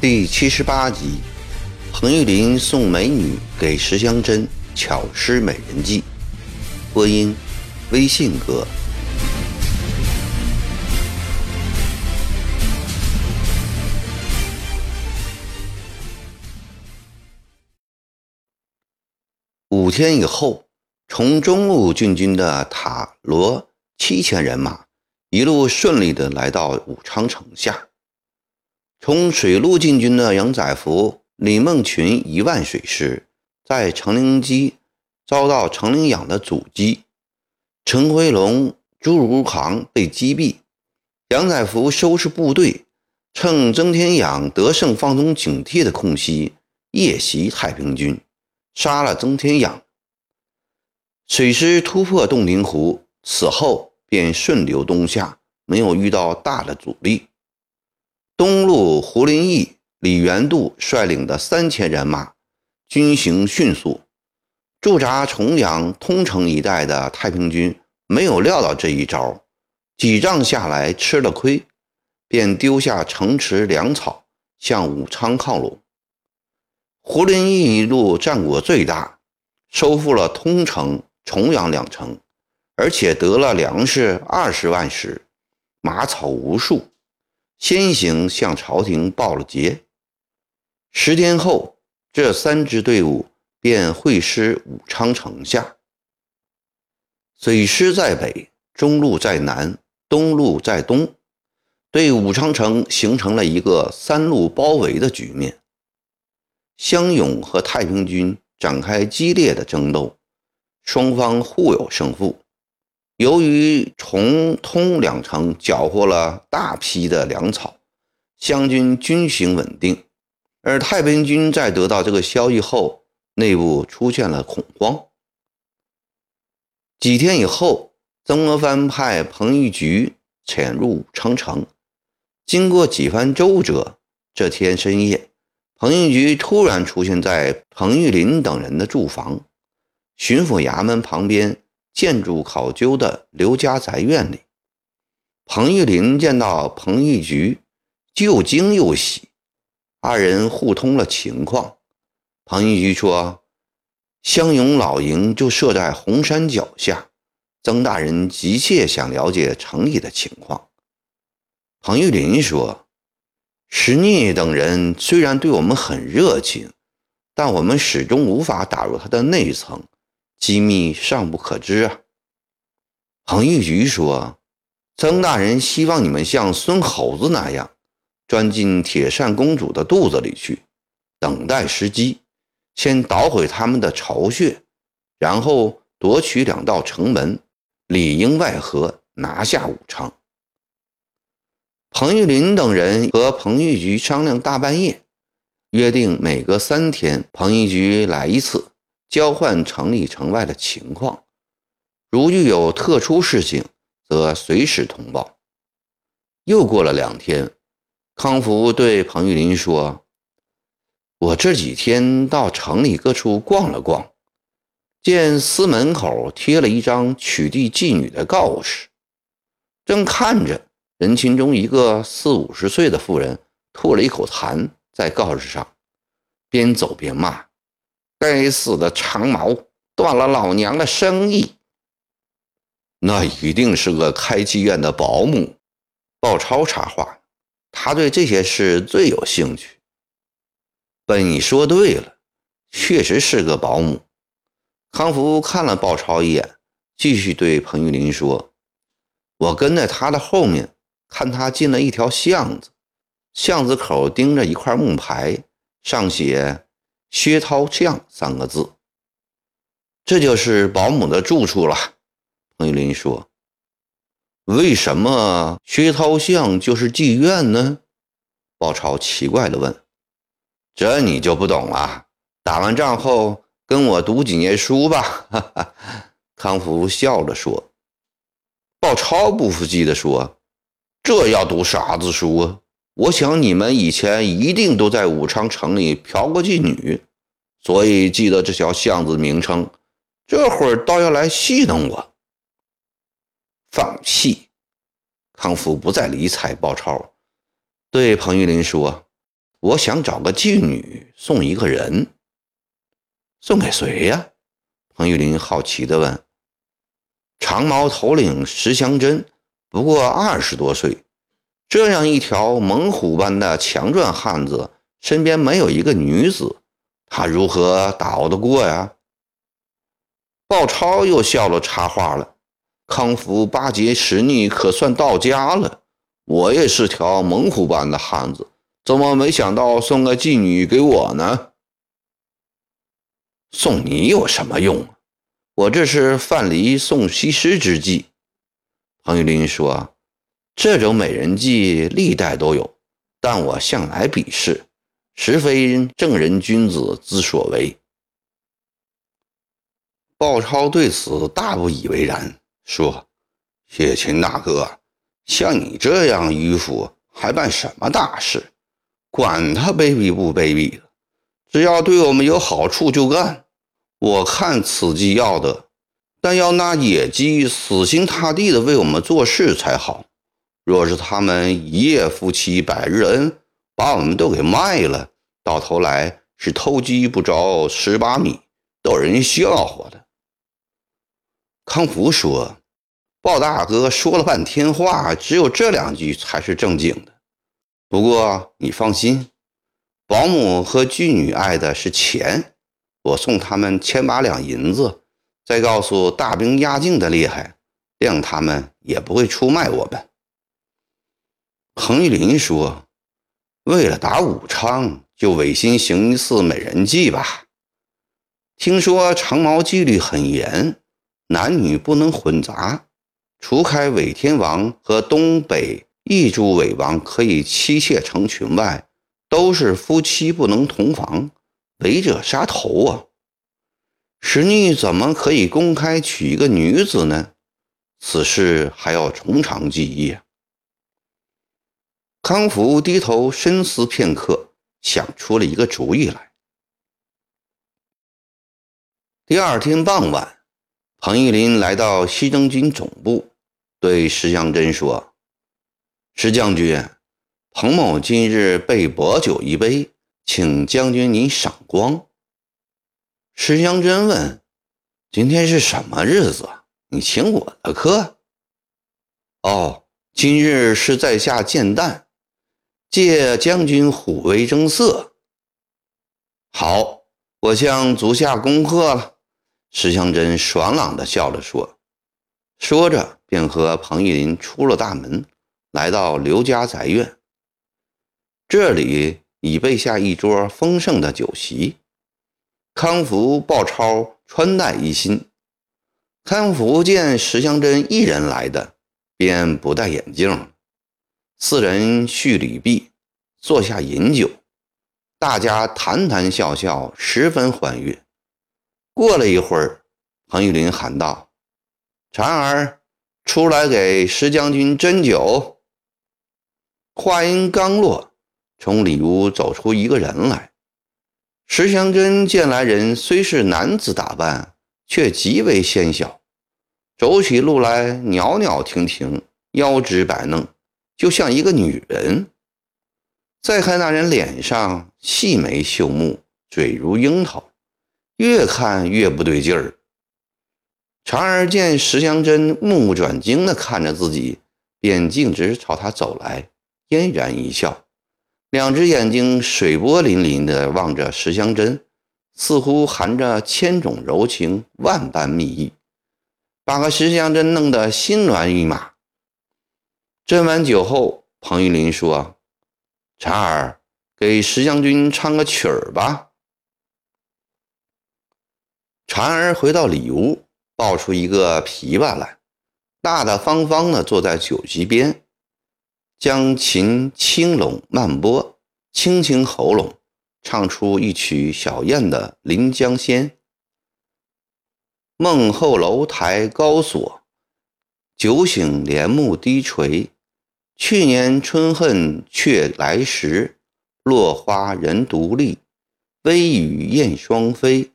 第七十八集，彭玉麟送美女给石香珍，巧施美人计。播音：微信哥。五天以后，从中路进军的塔罗七千人马，一路顺利的来到武昌城下。从水路进军的杨载福、李梦群一万水师，在程灵基遭到程灵养的阻击，陈辉龙、朱如航被击毙。杨载福收拾部队，趁曾天养得胜放松警惕的空隙，夜袭太平军，杀了曾天养。水师突破洞庭湖，此后便顺流东下，没有遇到大的阻力。东路，胡林翼、李元度率领的三千人马，军行迅速。驻扎重阳、通城一带的太平军没有料到这一招，几仗下来吃了亏，便丢下城池粮草，向武昌靠拢。胡林翼一路战果最大，收复了通城、重阳两城，而且得了粮食二十万石，马草无数。先行向朝廷报了捷。十天后，这三支队伍便会师武昌城下。水师在北，中路在南，东路在东，对武昌城形成了一个三路包围的局面。湘勇和太平军展开激烈的争斗，双方互有胜负。由于重通两城缴获了大批的粮草，湘军军行稳定，而太平军在得到这个消息后，内部出现了恐慌。几天以后，曾国藩派彭玉菊潜入武昌城，经过几番周折，这天深夜，彭玉菊突然出现在彭玉麟等人的住房，巡抚衙门旁边。建筑考究的刘家宅院里，彭玉麟见到彭玉菊，又惊又喜。二人互通了情况。彭玉菊说：“湘勇老营就设在红山脚下，曾大人急切想了解城里的情况。”彭玉麟说：“石聂等人虽然对我们很热情，但我们始终无法打入他的内层。”机密尚不可知啊。彭玉菊说：“曾大人希望你们像孙猴子那样，钻进铁扇公主的肚子里去，等待时机，先捣毁他们的巢穴，然后夺取两道城门，里应外合，拿下武昌。”彭玉麟等人和彭玉菊商量，大半夜约定每隔三天，彭玉菊来一次。交换城里城外的情况，如遇有特殊事情，则随时通报。又过了两天，康福对彭玉麟说：“我这几天到城里各处逛了逛，见司门口贴了一张取缔妓女的告示，正看着，人群中一个四五十岁的妇人吐了一口痰在告示上，边走边骂。”该死的长毛，断了老娘的生意。那一定是个开妓院的保姆。鲍超插话，他对这些事最有兴趣。本你说对了，确实是个保姆。康福看了鲍超一眼，继续对彭玉林说：“我跟在他的后面，看他进了一条巷子，巷子口钉着一块木牌，上写。”薛涛巷三个字，这就是保姆的住处了。彭玉林说：“为什么薛涛巷就是妓院呢？”鲍超奇怪地问：“这你就不懂了。打完仗后跟我读几年书吧。”哈哈，康福笑着说。鲍超不服气地说：“这要读啥子书啊？”我想你们以前一定都在武昌城里嫖过妓女，所以记得这条巷子名称。这会儿倒要来戏弄我。放屁！康福不再理睬鲍超，对彭玉林说：“我想找个妓女送一个人，送给谁呀？”彭玉林好奇地问。长毛头领石祥珍不过二十多岁，这样一条猛虎般的强壮汉子，身边没有一个女子，他如何打得过呀？鲍超又笑了，插话了：“康福巴结石逆，可算到家了。我也是条猛虎般的汉子，怎么没想到送个妓女给我呢？送你有什么用？”我这是范蠡送西施之计。彭玉麟说：“这种美人计历代都有，但我向来鄙视，实非正人君子之所为。”鲍超对此大不以为然，说：“谢秦大哥，像你这样迂腐，还办什么大事？管他卑鄙不卑鄙的，只要对我们有好处就干。”我看此计要得，但要那野鸡死心塌地的为我们做事才好。若是他们一夜夫妻百日恩，把我们都给卖了，到头来是偷鸡不着蚀把米，逗人笑话的。康福说：“鲍大哥说了半天话，只有这两句才是正经的。不过你放心，保姆和妓女爱的是钱。”我送他们千把两银子，再告诉大兵压境的厉害，谅他们也不会出卖我们。彭玉麟说：“为了打武昌，就违心行一次美人计吧。听说长毛纪律很严，男女不能混杂，除开伪天王和东北异株伪王可以妻妾成群外，都是夫妻不能同房。”违者杀头啊！石逆怎么可以公开娶一个女子呢？此事还要从长计议。康福低头深思片刻，想出了一个主意来。第二天傍晚，彭玉林来到西征军总部，对石祥珍说：“石将军，彭某今日备薄酒一杯。”请将军您赏光。石祥珍问：“今天是什么日子？你请我的客？”“哦，今日是在下见旦，借将军虎威争色。”“好，我向足下恭贺了。”石祥珍爽朗地笑着说，说着便和彭玉林出了大门，来到刘家宅院。这里。已备下一桌丰盛的酒席，康福、鲍超穿戴一新。康福见石祥珍一人来的，便不戴眼镜。四人叙礼毕，坐下饮酒，大家谈谈笑笑，十分欢悦。过了一会儿，彭玉麟喊道：“婵儿，出来给石将军斟酒。”话音刚落。从里屋走出一个人来，石祥珍见来人虽是男子打扮，却极为纤小，走起路来袅袅婷婷，腰肢摆弄，就像一个女人。再看那人脸上细眉秀目，嘴如樱桃，越看越不对劲儿。常儿见石祥珍目不转睛地看着自己，便径直朝他走来，嫣然一笑。两只眼睛水波粼粼地望着石香珍，似乎含着千种柔情、万般蜜意，把个石香珍弄得心乱如麻。斟完酒后，彭玉麟说：“婵儿，给石将军唱个曲儿吧。”婵儿回到里屋，抱出一个琵琶来，大大方方的坐在酒席边。将琴轻拢慢拨，轻轻喉咙，唱出一曲小燕的《临江仙》。梦后楼台高锁，酒醒帘幕低垂。去年春恨却来时，落花人独立，微雨燕双飞。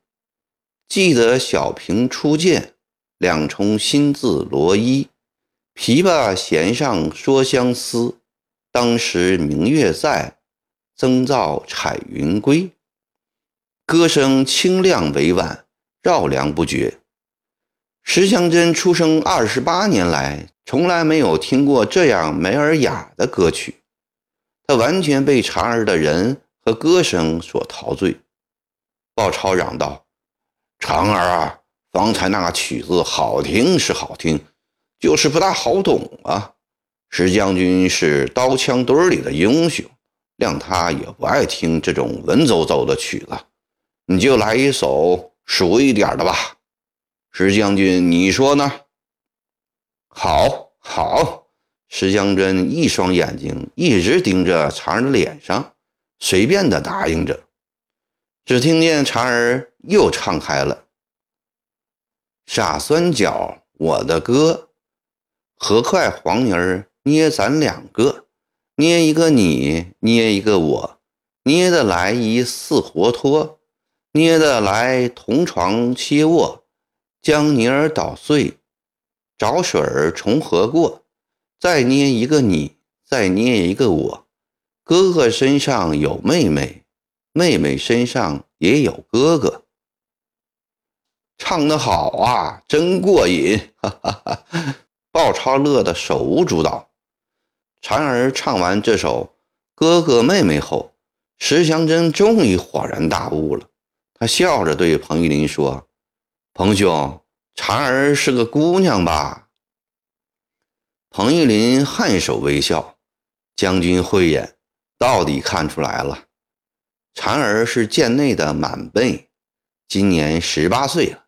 记得小平初见，两重新字罗衣。琵琶弦上说相思，当时明月在，曾照彩云归。歌声清亮委婉，绕梁不绝。石祥珍出生二十八年来，从来没有听过这样美而雅的歌曲。他完全被蝉儿的人和歌声所陶醉。鲍超嚷道：“长儿啊，方才那个曲子好听是好听，就是不大好懂啊。石将军是刀枪堆里的英雄，谅他也不爱听这种文绉绉的曲子。你就来一首俗一点的吧，石将军，你说呢？”“好，好。”石香珍一双眼睛一直盯着蝉儿的脸上，随便的答应着。只听见蝉儿又唱开了：“傻酸角，我的歌，和快黄泥儿捏咱两个，捏一个你，捏一个我，捏得来一似活脱，捏得来同床歇卧，将泥儿捣碎，找水儿从何过？”再捏一个你，再捏一个我。哥哥身上有妹妹，妹妹身上也有哥哥。唱得好啊，真过瘾！哈哈哈！鲍超乐得手舞足蹈。蝉儿唱完这首《哥哥妹妹》后，石祥珍终于恍然大悟了。他笑着对彭玉林说：“彭兄，婵儿是个姑娘吧？”彭玉麟颔首微笑，将军慧眼，到底看出来了。婵儿是贱内的满辈，今年十八岁了。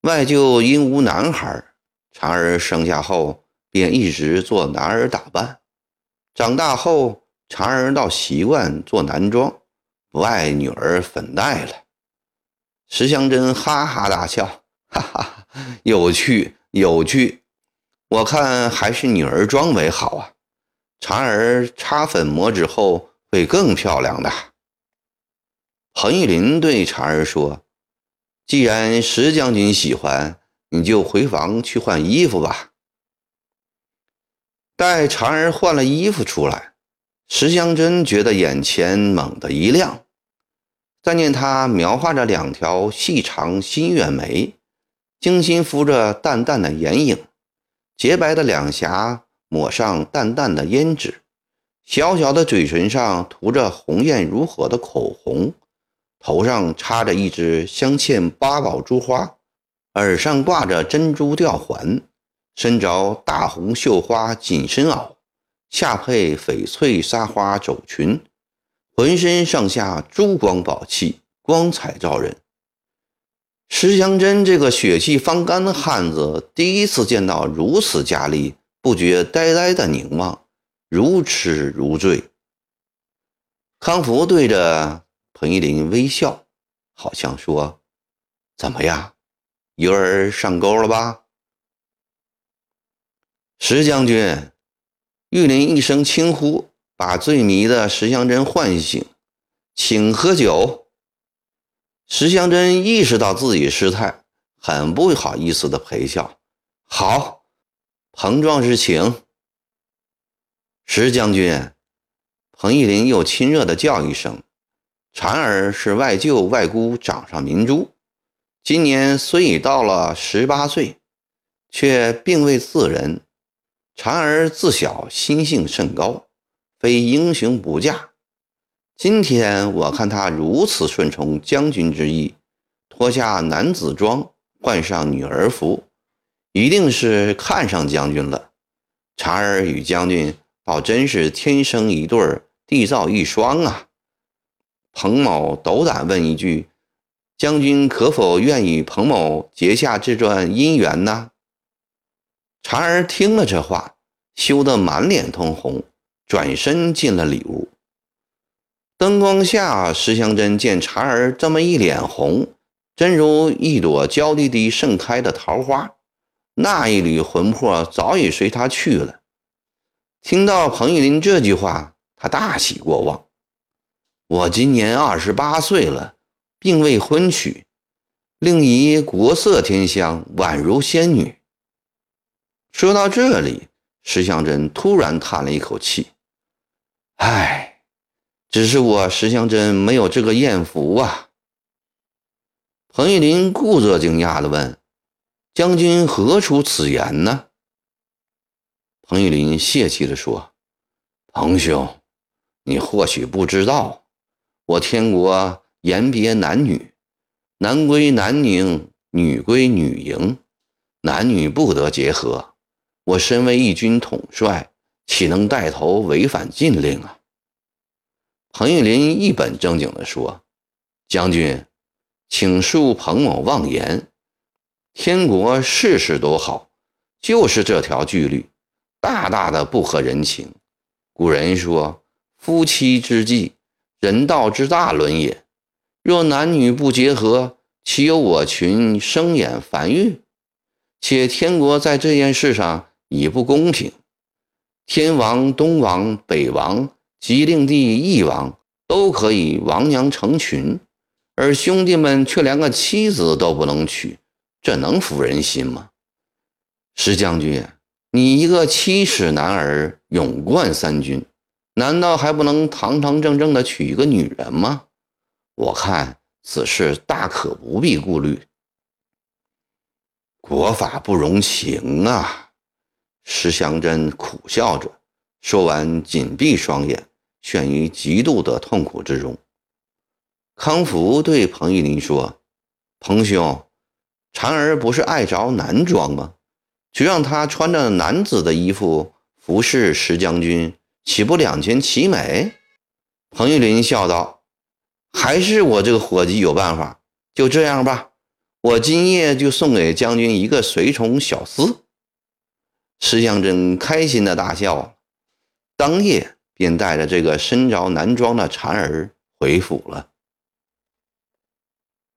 外舅因无男孩，婵儿生下后便一直做男儿打扮。长大后，婵儿倒习惯做男装，不爱女儿粉黛了。石祥珍哈哈大笑，哈哈，有趣，有趣。我看还是女儿装为好啊，婵儿擦粉抹脂后会更漂亮的。彭玉麟对婵儿说：“既然石将军喜欢，你就回房去换衣服吧。”待婵儿换了衣服出来，石香珍觉得眼前猛地一亮，但念她描画着两条细长新月眉，精心敷着淡淡的眼影。洁白的两颊抹上淡淡的胭脂，小小的嘴唇上涂着红艳如火的口红，头上插着一只镶嵌八宝珠花，耳上挂着珍珠吊环，身着大红绣花紧身袄，下配翡翠纱花肘裙，浑身上下珠光宝气，光彩照人。石祥珍这个血气方刚的汉子，第一次见到如此佳丽，不觉呆呆的凝望，如痴如醉。康福对着彭玉麟微笑，好像说：“怎么样，鱼儿上钩了吧？”石将军，玉林一声轻呼，把醉迷的石祥珍唤醒，请喝酒。石香珍意识到自己失态，很不好意思的陪笑。好，彭壮士请。石将军，彭玉麟又亲热的叫一声。婵儿是外舅外姑掌上明珠，今年虽已到了十八岁，却并未自人。婵儿自小心性甚高，非英雄不嫁。今天我看他如此顺从将军之意，脱下男子装，换上女儿服，一定是看上将军了。婵儿与将军倒真是天生一对儿，地造一双啊！彭某斗胆问一句：将军可否愿与彭某结下这段姻缘呢？婵儿听了这话，羞得满脸通红，转身进了里屋。灯光下，石香珍见婵儿这么一脸红，真如一朵娇滴滴盛开的桃花，那一缕魂魄早已随她去了。听到彭玉麟这句话，他大喜过望。我今年二十八岁了，并未婚娶，令仪国色天香，宛如仙女。说到这里，石祥珍突然叹了一口气：“唉，只是我石祥珍没有这个艳福啊。”彭玉麟故作惊讶地问：“将军何出此言呢？”彭玉麟泄气地说：“彭兄，你或许不知道，我天国严别男女。”男归男宁，女归女营，男女不得结合。我身为一军统帅，岂能带头违反禁令啊？彭玉麟一本正经地说：“将军，请恕彭某妄言。天国事事都好，就是这条纪律，大大的不合人情。古人说，夫妻之计，人道之大伦也。”若男女不结合，岂有我群生衍繁育？且天国在这件事上已不公平。天王、东王、北王及令帝翼王都可以王娘成群，而兄弟们却连个妻子都不能娶，这能服人心吗？石将军，你一个七尺男儿，勇冠三军，难道还不能堂堂正正的娶一个女人吗？我看此事大可不必顾虑。国法不容情啊！石祥珍苦笑着说完，紧闭双眼，陷于极度的痛苦之中。康福对彭玉麟说：“彭兄，婵儿不是爱着男装吗？就让她穿着男子的衣服服侍石将军，岂不两全其美？”彭玉麟笑道。还是我这个伙计有办法，就这样吧，我今夜就送给将军一个随从小厮。石祥珍开心的大笑，当夜便带着这个身着男装的婵儿回府了。